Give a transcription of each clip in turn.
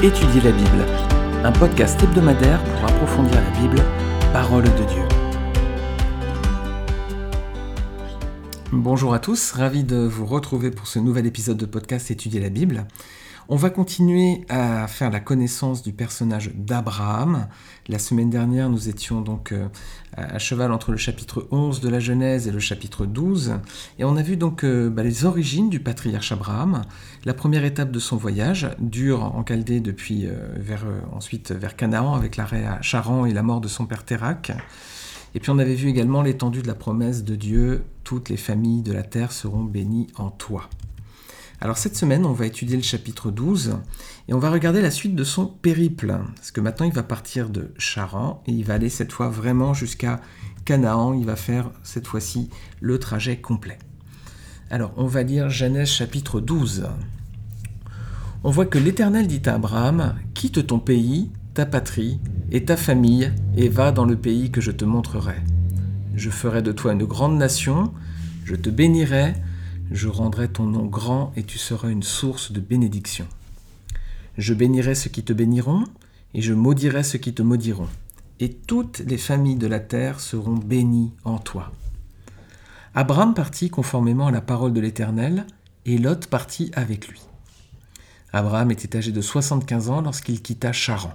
Étudier la Bible, un podcast hebdomadaire pour approfondir la Bible, parole de Dieu. Bonjour à tous, ravi de vous retrouver pour ce nouvel épisode de podcast Étudier la Bible. On va continuer à faire la connaissance du personnage d'Abraham. La semaine dernière, nous étions donc euh, à cheval entre le chapitre 11 de la Genèse et le chapitre 12. Et on a vu donc euh, bah, les origines du patriarche Abraham, la première étape de son voyage, dur en Chaldée depuis euh, vers, ensuite vers Canaan avec l'arrêt à Charan et la mort de son père Térac. Et puis on avait vu également l'étendue de la promesse de Dieu, toutes les familles de la terre seront bénies en toi. Alors cette semaine, on va étudier le chapitre 12 et on va regarder la suite de son périple. Parce que maintenant, il va partir de Charan et il va aller cette fois vraiment jusqu'à Canaan. Il va faire cette fois-ci le trajet complet. Alors, on va lire Genèse chapitre 12. On voit que l'Éternel dit à Abraham, quitte ton pays, ta patrie et ta famille et va dans le pays que je te montrerai. Je ferai de toi une grande nation, je te bénirai, je rendrai ton nom grand et tu seras une source de bénédiction. Je bénirai ceux qui te béniront, et je maudirai ceux qui te maudiront. Et toutes les familles de la terre seront bénies en toi. Abraham partit conformément à la parole de l'Éternel, et Lot partit avec lui. Abraham était âgé de 75 ans lorsqu'il quitta Charan.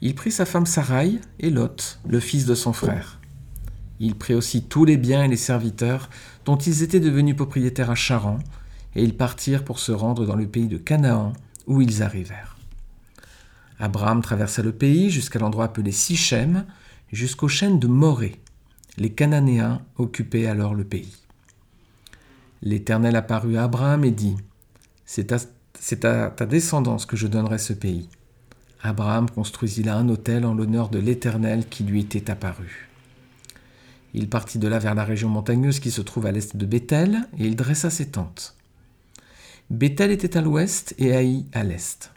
Il prit sa femme Sarai et Lot, le fils de son frère. Il prit aussi tous les biens et les serviteurs dont ils étaient devenus propriétaires à Charan, et ils partirent pour se rendre dans le pays de Canaan, où ils arrivèrent. Abraham traversa le pays jusqu'à l'endroit appelé Sichem, jusqu'aux chaînes de Morée. Les Cananéens occupaient alors le pays. L'Éternel apparut à Abraham et dit C'est à, ta descendance que je donnerai ce pays. Abraham construisit là un autel en l'honneur de l'Éternel qui lui était apparu. Il partit de là vers la région montagneuse qui se trouve à l'est de Bethel, et il dressa ses tentes. Bethel était à l'ouest et Haï à l'est.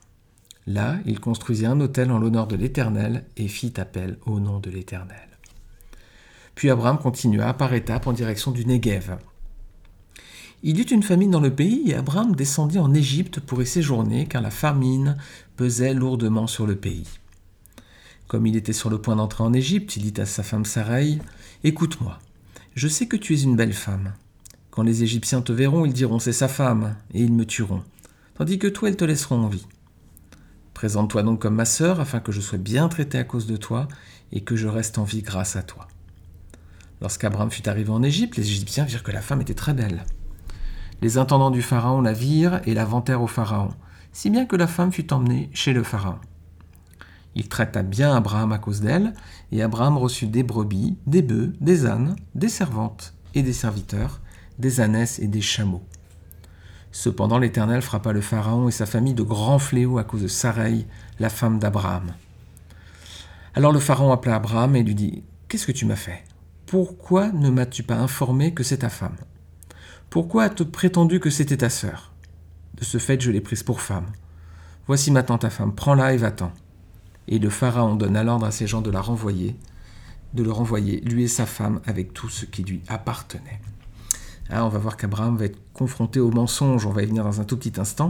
Là, il construisit un autel en l'honneur de l'Éternel et fit appel au nom de l'Éternel. Puis Abraham continua par étapes en direction du Negev. Il y eut une famine dans le pays et Abraham descendit en Égypte pour y séjourner car la famine pesait lourdement sur le pays. Comme il était sur le point d'entrer en Égypte, il dit à sa femme Sarai Écoute-moi, je sais que tu es une belle femme. Quand les Égyptiens te verront, ils diront C'est sa femme, et ils me tueront, tandis que toi, ils te laisseront en vie. Présente-toi donc comme ma sœur, afin que je sois bien traité à cause de toi, et que je reste en vie grâce à toi. Lorsqu'Abraham fut arrivé en Égypte, les Égyptiens virent que la femme était très belle. Les intendants du Pharaon la virent et la vantèrent au Pharaon, si bien que la femme fut emmenée chez le Pharaon. Il traita bien Abraham à cause d'elle, et Abraham reçut des brebis, des bœufs, des ânes, des servantes et des serviteurs, des ânesses et des chameaux. Cependant l'Éternel frappa le Pharaon et sa famille de grands fléaux à cause de Sarai, la femme d'Abraham. Alors le Pharaon appela Abraham et lui dit Qu'est-ce que tu m'as fait? Pourquoi ne m'as-tu pas informé que c'est ta femme? Pourquoi as-tu prétendu que c'était ta sœur? De ce fait, je l'ai prise pour femme. Voici maintenant ta femme, prends-la et va-t'en. Et le Pharaon donne l'ordre à ses gens de la renvoyer, de le renvoyer, lui et sa femme, avec tout ce qui lui appartenait. Ah, on va voir qu'Abraham va être confronté au mensonge, on va y venir dans un tout petit instant.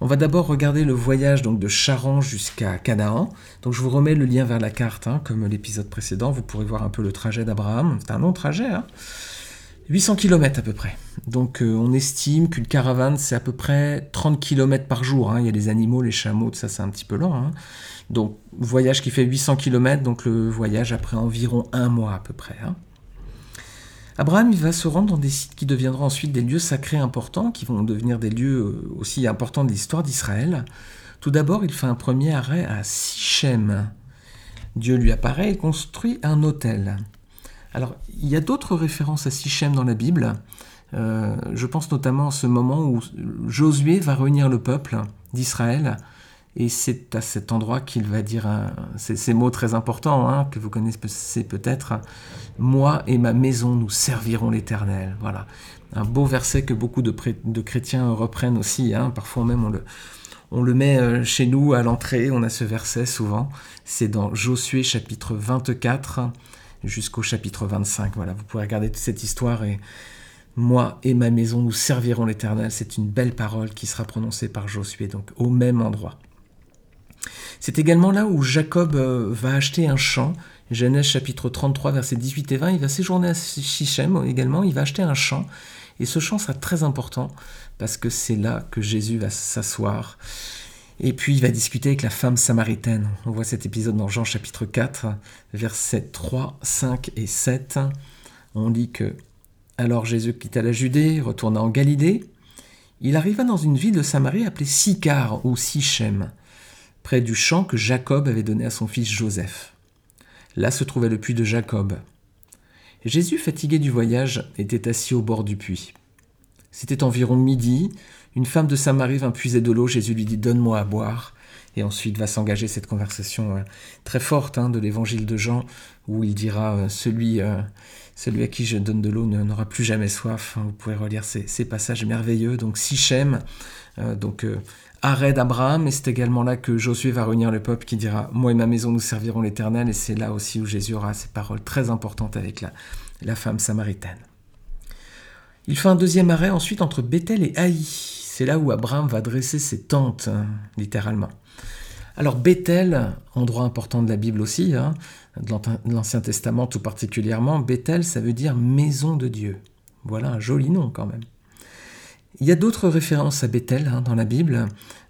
On va d'abord regarder le voyage donc de Charan jusqu'à Canaan. Donc je vous remets le lien vers la carte, hein, comme l'épisode précédent, vous pourrez voir un peu le trajet d'Abraham. C'est un long trajet, 800 hein. km à peu près. Donc euh, on estime qu'une caravane c'est à peu près 30 km par jour. Hein. Il y a les animaux, les chameaux, tout ça c'est un petit peu lent. Donc, voyage qui fait 800 km, donc le voyage après environ un mois à peu près. Hein. Abraham va se rendre dans des sites qui deviendront ensuite des lieux sacrés importants, qui vont devenir des lieux euh, aussi importants de l'histoire d'Israël. Tout d'abord, il fait un premier arrêt à Sichem. Dieu lui apparaît et construit un hôtel. Alors, il y a d'autres références à Sichem dans la Bible. Euh, je pense notamment à ce moment où Josué va réunir le peuple d'Israël et c'est à cet endroit qu'il va dire ces, mots très importants hein, que vous connaissez peut-être. Moi et ma maison, nous servirons l'Éternel. Voilà. Un beau verset que beaucoup de, chrétiens reprennent aussi. Hein. Parfois même on le, on le met euh, chez nous à l'entrée. On a ce verset souvent. C'est dans Josué chapitre 24 jusqu'au chapitre 25. Voilà. Vous pouvez regarder toute cette histoire et moi et ma maison, nous servirons l'Éternel. C'est une belle parole qui sera prononcée par Josué, donc au même endroit. C'est également là où Jacob euh, va acheter un champ. Genèse chapitre 33, versets 18 et 20. Il va séjourner à Sichem également. Il va acheter un champ. Et ce champ sera très important parce que c'est là que Jésus va s'asseoir. Et puis il va discuter avec la femme samaritaine. On voit cet épisode dans Jean chapitre 4, versets 3, 5 et 7. On lit que alors Jésus quitta la Judée, retourna en Galilée. Il arriva dans une ville de Samarie appelée Sicar ou Sichem, près du champ que Jacob avait donné à son fils Joseph. Là se trouvait le puits de Jacob. Jésus, fatigué du voyage, était assis au bord du puits. C'était environ midi. Une femme de Samarie vint puiser de l'eau. Jésus lui dit Donne-moi à boire. Et ensuite va s'engager cette conversation euh, très forte hein, de l'évangile de Jean, où il dira euh, celui, euh, celui à qui je donne de l'eau n'aura plus jamais soif. Vous pouvez relire ces, passages merveilleux. Donc Sichem, donc arrêt d'Abraham, et c'est également là que Josué va réunir le peuple qui dira Moi et ma maison nous servirons l'Éternel, et c'est là aussi où Jésus aura ces paroles très importantes avec la, la femme samaritaine. Il fait un deuxième arrêt ensuite entre Bethel et Haï. C'est là où Abraham va dresser ses tentes, hein, littéralement. Alors Bethel, endroit important de la Bible aussi, hein, de l'Ancien Testament tout particulièrement, Bethel, ça veut dire maison de Dieu. Voilà un joli nom quand même. Il y a d'autres références à Bethel hein, dans la Bible.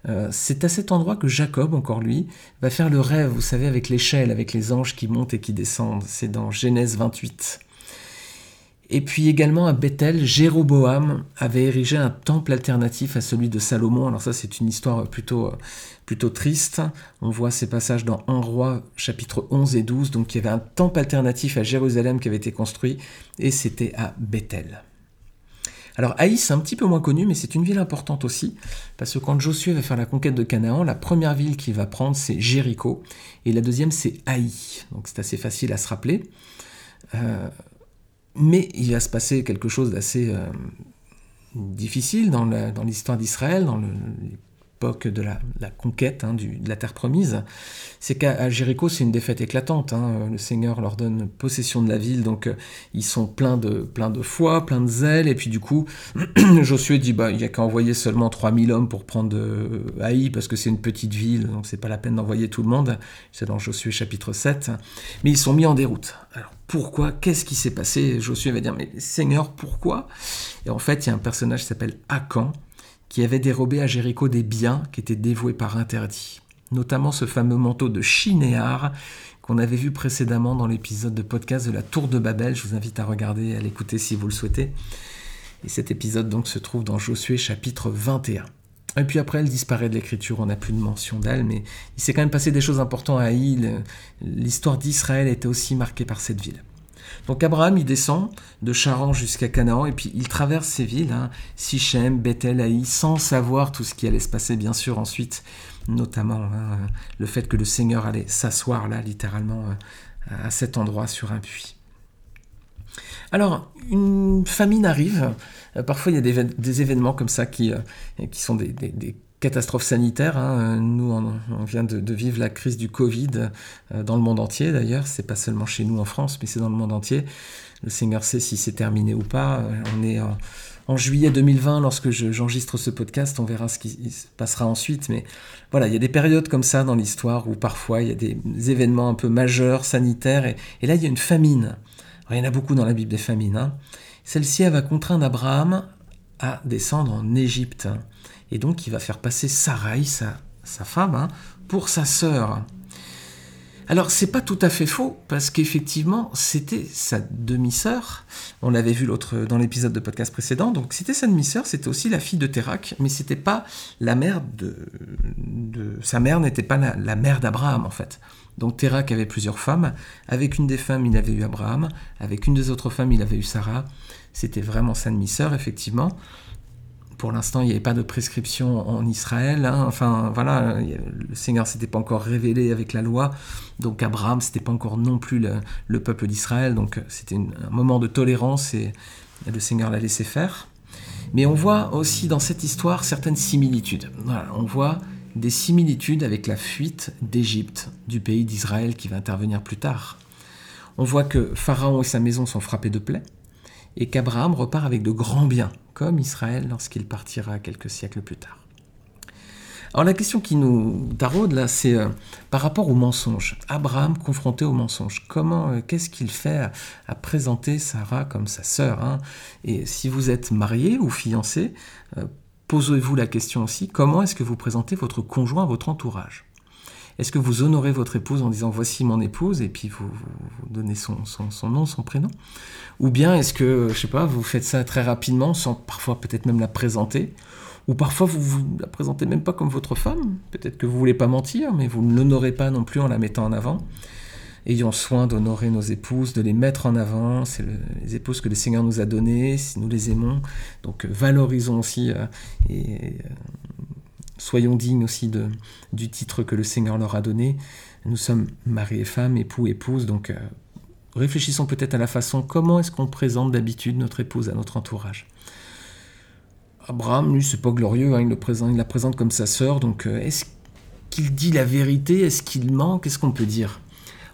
Euh, c'est à cet endroit que Jacob, encore lui, va faire le rêve, vous savez, avec l'échelle, avec les anges qui montent et qui descendent. C'est dans Genèse 28. Et puis également à Bethel, Jéroboam avait érigé un temple alternatif à celui de Salomon. Alors ça c'est une histoire plutôt, plutôt triste. On voit ces passages dans 1 roi chapitre 11 et 12. Donc il y avait un temple alternatif à Jérusalem qui avait été construit et c'était à Bethel. Alors Haï, c'est un petit peu moins connu, mais c'est une ville importante aussi, parce que quand Josué va faire la conquête de Canaan, la première ville qu'il va prendre, c'est Jéricho, et la deuxième, c'est Haï. Donc c'est assez facile à se rappeler. Euh, mais il va se passer quelque chose d'assez euh, difficile dans l'histoire d'Israël, dans de la, conquête hein, de la terre promise. C'est qu'à Jéricho, c'est une défaite éclatante. Hein. Le Seigneur leur donne possession de la ville, donc euh, ils sont pleins de, plein de foi, pleins de zèle, et puis du coup, Josué dit bah, il n'y a qu'à envoyer seulement 3000 hommes pour prendre euh, Haï, parce que c'est une petite ville, donc c'est pas la peine d'envoyer tout le monde. C'est dans Josué chapitre 7. Mais ils sont mis en déroute. Alors, pourquoi? Qu'est-ce qui s'est passé? Josué va dire, mais Seigneur, pourquoi? Et en fait, il y a un personnage qui s'appelle Akan, qui avait dérobé à Jéricho des biens qui étaient dévoués par interdit, notamment ce fameux manteau de Chinéar qu'on avait vu précédemment dans l'épisode de podcast de la Tour de Babel. Je vous invite à regarder et à l'écouter si vous le souhaitez. Et cet épisode donc se trouve dans Josué chapitre 21. Et puis après, elle disparaît de l'écriture, on n'a plus de mention d'elle, mais il s'est quand même passé des choses importantes à Haïl. L'histoire d'Israël était aussi marquée par cette ville. Donc Abraham, il descend de Charan jusqu'à Canaan, et puis il traverse ces villes, hein, Sichem, Bethel, Haï, sans savoir tout ce qui allait se passer, bien sûr, ensuite, notamment hein, le fait que le Seigneur allait s'asseoir là, littéralement, euh, à cet endroit sur un puits. Alors, une famine arrive. Euh, parfois, il y a des, événements comme ça qui, euh, qui sont des, catastrophes sanitaires. Hein. Nous, on, vient de, vivre la crise du Covid euh, dans le monde entier, d'ailleurs. C'est pas seulement chez nous en France, mais c'est dans le monde entier. Le Seigneur sait si c'est terminé ou pas. On est en, juillet 2020, lorsque j'enregistre ce podcast, on verra ce qui se passera ensuite. Mais voilà, il y a des périodes comme ça dans l'histoire où parfois il y a des événements un peu majeurs, sanitaires. Et, et là, il y a une famine il y en a beaucoup dans la Bible des famines. Hein. Celle-ci, elle va contraindre Abraham à descendre en Égypte. Et donc, il va faire passer Sarai, sa, femme, hein, pour sa sœur. Alors, c'est pas tout à fait faux, parce qu'effectivement, c'était sa demi-sœur. On l'avait vu l'autre dans l'épisode de podcast précédent. Donc, c'était sa demi-sœur, c'était aussi la fille de Térac, mais c'était pas la mère de. Sa mère n'était pas la mère d'Abraham, en fait. Donc Térac avait plusieurs femmes. Avec une des femmes, il avait eu Abraham. Avec une des autres femmes, il avait eu Sarah. C'était vraiment sa demi-sœur, effectivement. Pour l'instant, il n'y avait pas de prescription en Israël. Hein. Enfin, voilà, le Seigneur s'était pas encore révélé avec la loi. Donc Abraham, c'était pas encore non plus le, peuple d'Israël. Donc c'était un moment de tolérance et le Seigneur l'a laissé faire. Mais on voit aussi dans cette histoire certaines similitudes. On voit des similitudes avec la fuite d'Égypte, du pays d'Israël qui va intervenir plus tard. On voit que Pharaon et sa maison sont frappés de plaies, et qu'Abraham repart avec de grands biens, comme Israël lorsqu'il partira quelques siècles plus tard. Alors la question qui nous taraude là, c'est euh, par rapport au mensonge. Abraham confronté au mensonge. Comment, euh, qu'est-ce qu'il fait à, présenter Sarah comme sa sœur hein? Et si vous êtes marié ou fiancé, euh, posez-vous la question aussi comment est-ce que vous présentez votre conjoint à votre entourage? Est-ce que vous honorez votre épouse en disant voici mon épouse et puis vous, donnez son, nom, son prénom? Ou bien est-ce que, je sais pas, vous faites ça très rapidement sans parfois peut-être même la présenter? Ou parfois vous, vous la présentez même pas comme votre femme? Peut-être que vous voulez pas mentir, mais vous ne l'honorez pas non plus en la mettant en avant. Ayons soin d'honorer nos épouses, de les mettre en avant. C'est les épouses que le Seigneur nous a données, si nous les aimons. Donc valorisons aussi euh, euh, soyons dignes aussi de, du titre que le Seigneur leur a donné. Nous sommes mari et femme, époux, épouse, donc euh, réfléchissons peut-être à la façon comment est-ce qu'on présente d'habitude notre épouse à notre entourage. Abraham, lui, c'est pas glorieux, hein, il, la présente comme sa sœur, donc euh, est-ce qu'il dit la vérité? Est-ce qu'il ment? Qu'est-ce qu'on peut dire?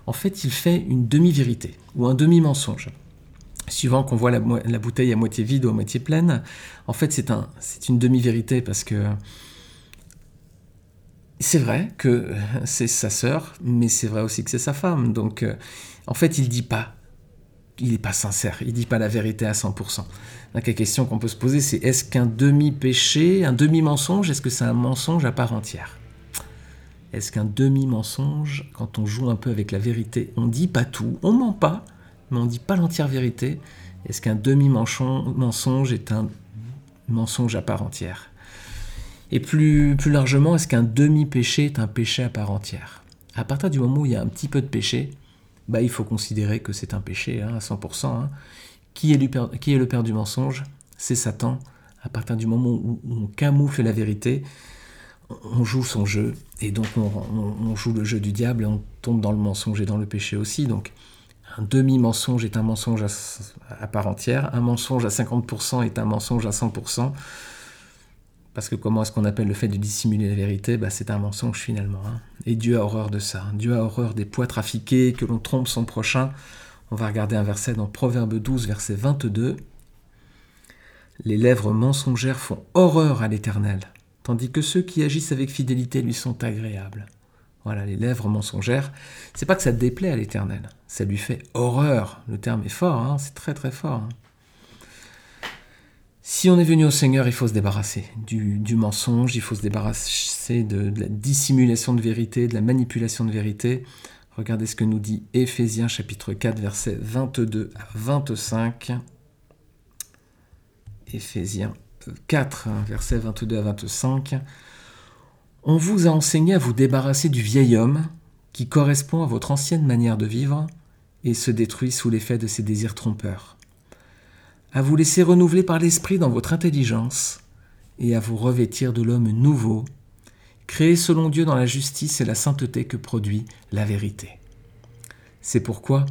En fait, il fait une demi-vérité ou un demi-mensonge. Suivant qu'on voit la, bouteille à moitié vide ou à moitié pleine, en fait, c'est un, une demi-vérité parce que c'est vrai que c'est sa sœur, mais c'est vrai aussi que c'est sa femme. Donc, euh, en fait, il dit pas. Il n'est pas sincère, il dit pas la vérité à 100%. Donc, la question qu'on peut se poser, c'est est-ce qu'un demi-péché, un demi-mensonge, est-ce que c'est un mensonge à part entière? Est-ce qu'un demi-mensonge, quand on joue un peu avec la vérité, on dit pas tout, on ment pas, mais on dit pas l'entière vérité? Est-ce qu'un demi-mensonge est un mensonge à part entière? Et plus, largement, est-ce qu'un demi-péché est un péché à part entière? À partir du moment où il y a un petit peu de péché, bah, il faut considérer que c'est un péché hein, à 100%. Hein. Qui, est le père, du mensonge? C'est Satan. À partir du moment où, on camoufle la vérité, on joue son jeu, et donc on, joue le jeu du diable, et on tombe dans le mensonge et dans le péché aussi. Donc un demi-mensonge est un mensonge à, à part entière, un mensonge à 50% est un mensonge à 100%. Parce que comment est-ce qu'on appelle le fait de dissimuler la vérité? Bah, C'est un mensonge finalement. Hein. Et Dieu a horreur de ça. Dieu a horreur des poids trafiqués, que l'on trompe son prochain. On va regarder un verset dans Proverbe 12, verset 22. Les lèvres mensongères font horreur à l'Éternel, tandis que ceux qui agissent avec fidélité lui sont agréables. Voilà, les lèvres mensongères, c'est pas que ça déplaît à l'Éternel, ça lui fait horreur. Le terme est fort, hein, c'est très très fort. Hein. Si on est venu au Seigneur, il faut se débarrasser du, mensonge, il faut se débarrasser de, la dissimulation de vérité, de la manipulation de vérité. Regardez ce que nous dit Éphésiens chapitre 4, versets 22 à 25. Éphésiens 4, versets 22 à 25. On vous a enseigné à vous débarrasser du vieil homme qui correspond à votre ancienne manière de vivre et se détruit sous l'effet de ses désirs trompeurs à vous laisser renouveler par l'Esprit dans votre intelligence et à vous revêtir de l'homme nouveau, créé selon Dieu dans la justice et la sainteté que produit la vérité. C'est pourquoi,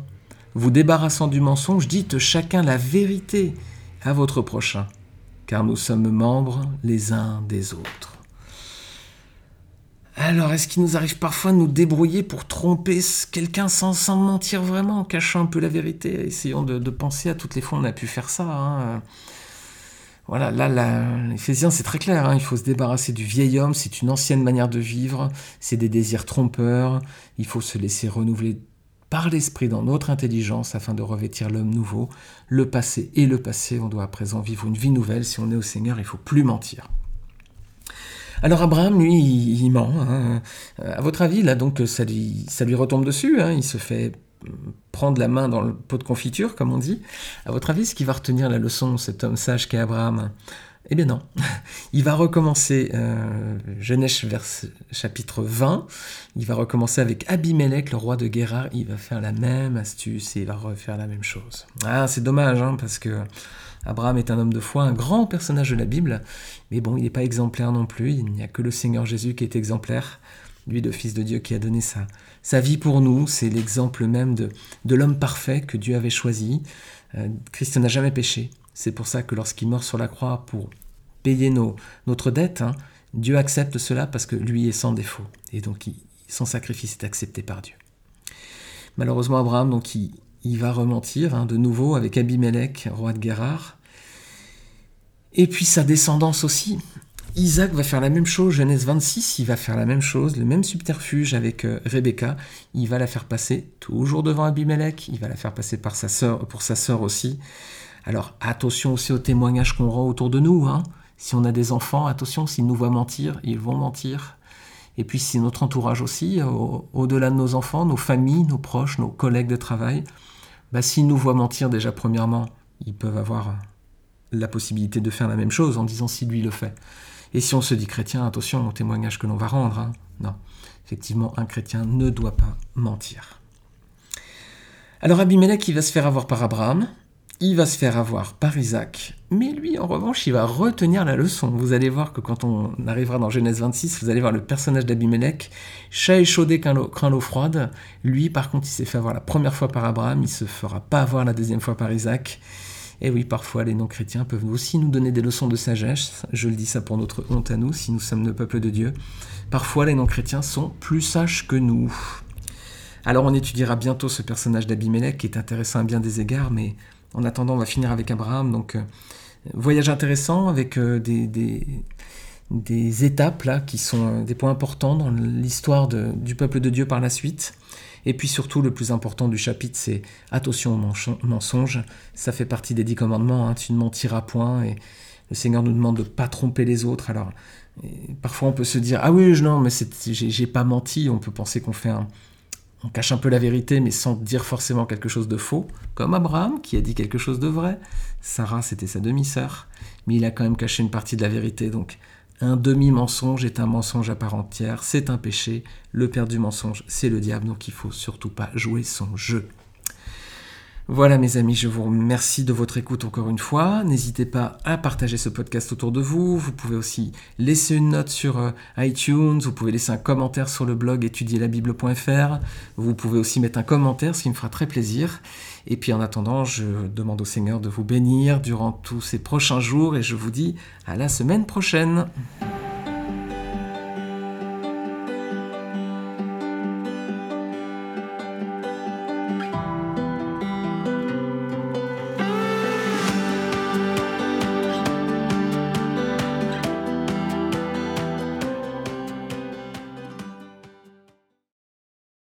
vous débarrassant du mensonge, dites chacun la vérité à votre prochain, car nous sommes membres les uns des autres. Alors, est-ce qu'il nous arrive parfois de nous débrouiller pour tromper quelqu'un sans, sans mentir vraiment, en cachant un peu la vérité Essayons de, penser à toutes les fois où on a pu faire ça. Hein. Voilà, là, l'Éphésiens, c'est très clair. Hein. il faut se débarrasser du vieil homme. C'est une ancienne manière de vivre. C'est des désirs trompeurs. Il faut se laisser renouveler par l'esprit dans notre intelligence afin de revêtir l'homme nouveau. Le passé et le passé. On doit à présent vivre une vie nouvelle. Si on est au Seigneur, il faut plus mentir. Alors Abraham, lui, il, ment. Hein. Euh, à votre avis, là, donc, ça lui, ça lui retombe dessus. Hein. Il se fait prendre la main dans le pot de confiture, comme on dit. À votre avis, ce qui va retenir la leçon, cet homme sage qu'est Abraham? Eh bien non. Il va recommencer, euh, Genèse chapitre 20, il va recommencer avec Abimelech, le roi de Guérard. Il va faire la même astuce et il va refaire la même chose. Ah, c'est dommage, hein, parce que Abraham est un homme de foi, un grand personnage de la Bible, mais bon, il n'est pas exemplaire non plus, il n'y a que le Seigneur Jésus qui est exemplaire, lui le Fils de Dieu qui a donné sa, sa vie pour nous, c'est l'exemple même de, l'homme parfait que Dieu avait choisi. Euh, Christ n'a jamais péché, c'est pour ça que lorsqu'il meurt sur la croix pour payer nos, notre dette, hein, Dieu accepte cela parce que lui est sans défaut, et donc son sacrifice est accepté par Dieu. Malheureusement, Abraham, donc, il, il va rementir hein, de nouveau avec Abimelech, roi de Guérard. Et puis sa descendance aussi. Isaac va faire la même chose, Genèse 26, il va faire la même chose, le même subterfuge avec euh, Rebecca, il va la faire passer toujours devant Abimelech, il va la faire passer par sa pour sa sœur aussi. Alors attention aussi aux témoignages qu'on rend autour de nous. Hein. Si on a des enfants, attention, s'ils nous voient mentir, ils vont mentir. Et puis si notre entourage aussi, au-delà de nos enfants, nos familles, nos proches, nos collègues de travail, bah, s'ils nous voient mentir déjà premièrement, ils peuvent avoir la possibilité de faire la même chose en disant si lui le fait. Et si on se dit chrétien, attention au témoignage que l'on va rendre. Hein. Non, effectivement, un chrétien ne doit pas mentir. Alors Abimelech, il va se faire avoir par Abraham, il va se faire avoir par Isaac, mais lui, en revanche, il va retenir la leçon. Vous allez voir que quand on arrivera dans Genèse 26, vous allez voir le personnage d'Abimelech, chat échaudé, craint l'eau froide. Lui, par contre, il s'est fait avoir la première fois par Abraham, il se fera pas avoir la deuxième fois par Isaac. Et oui, parfois, les non-chrétiens peuvent aussi nous donner des leçons de sagesse. Je le dis ça pour notre honte à nous, si nous sommes le peuple de Dieu. Parfois, les non-chrétiens sont plus sages que nous. Alors, on étudiera bientôt ce personnage d'Abimelech qui est intéressant à bien des égards, mais en attendant, on va finir avec Abraham. Donc, euh, voyage intéressant avec euh, des, étapes là qui sont euh, des points importants dans l'histoire du peuple de Dieu par la suite. Et puis surtout, le plus important du chapitre, c'est attention au mensonge. Ça fait partie des dix commandements. Hein. tu ne mentiras point. Et le Seigneur nous demande de ne pas tromper les autres. Alors, parfois, on peut se dire ah oui, non, mais j'ai pas menti. On peut penser qu'on fait un, on cache un peu la vérité, mais sans dire forcément quelque chose de faux, comme Abraham qui a dit quelque chose de vrai. Sarah, c'était sa demi-sœur, mais il a quand même caché une partie de la vérité. Donc, un demi-mensonge est un mensonge à part entière, c'est un péché. Le père du mensonge, c'est le diable, donc il faut surtout pas jouer son jeu. Voilà mes amis, je vous remercie de votre écoute encore une fois. N'hésitez pas à partager ce podcast autour de vous. Vous pouvez aussi laisser une note sur euh, iTunes, vous pouvez laisser un commentaire sur le blog étudierlabible.fr. Vous pouvez aussi mettre un commentaire, ce qui me fera très plaisir. Et puis en attendant, je demande au Seigneur de vous bénir durant tous ces prochains jours et je vous dis à la semaine prochaine.